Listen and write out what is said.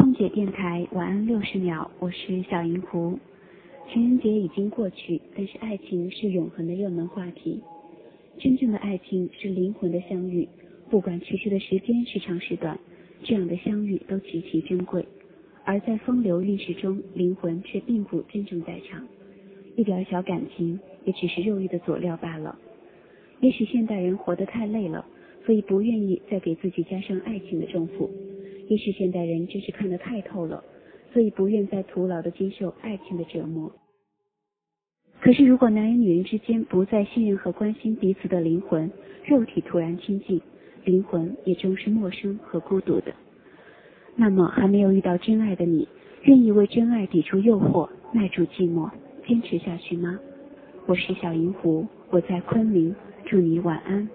空姐电台晚安六十秒，我是小银狐。情人节已经过去，但是爱情是永恒的热门话题。真正的爱情是灵魂的相遇，不管持续的时间是长是短，这样的相遇都极其珍贵。而在风流韵事中，灵魂却并不真正在场，一点小感情也只是肉欲的佐料罢了。也许现代人活得太累了，所以不愿意再给自己加上爱情的重负。也许现代人真是看得太透了，所以不愿再徒劳的接受爱情的折磨。可是，如果男人女人之间不再信任和关心彼此的灵魂，肉体突然亲近，灵魂也终是陌生和孤独的。那么，还没有遇到真爱的你，愿意为真爱抵住诱惑，耐住寂寞，坚持下去吗？我是小银狐，我在昆明，祝你晚安。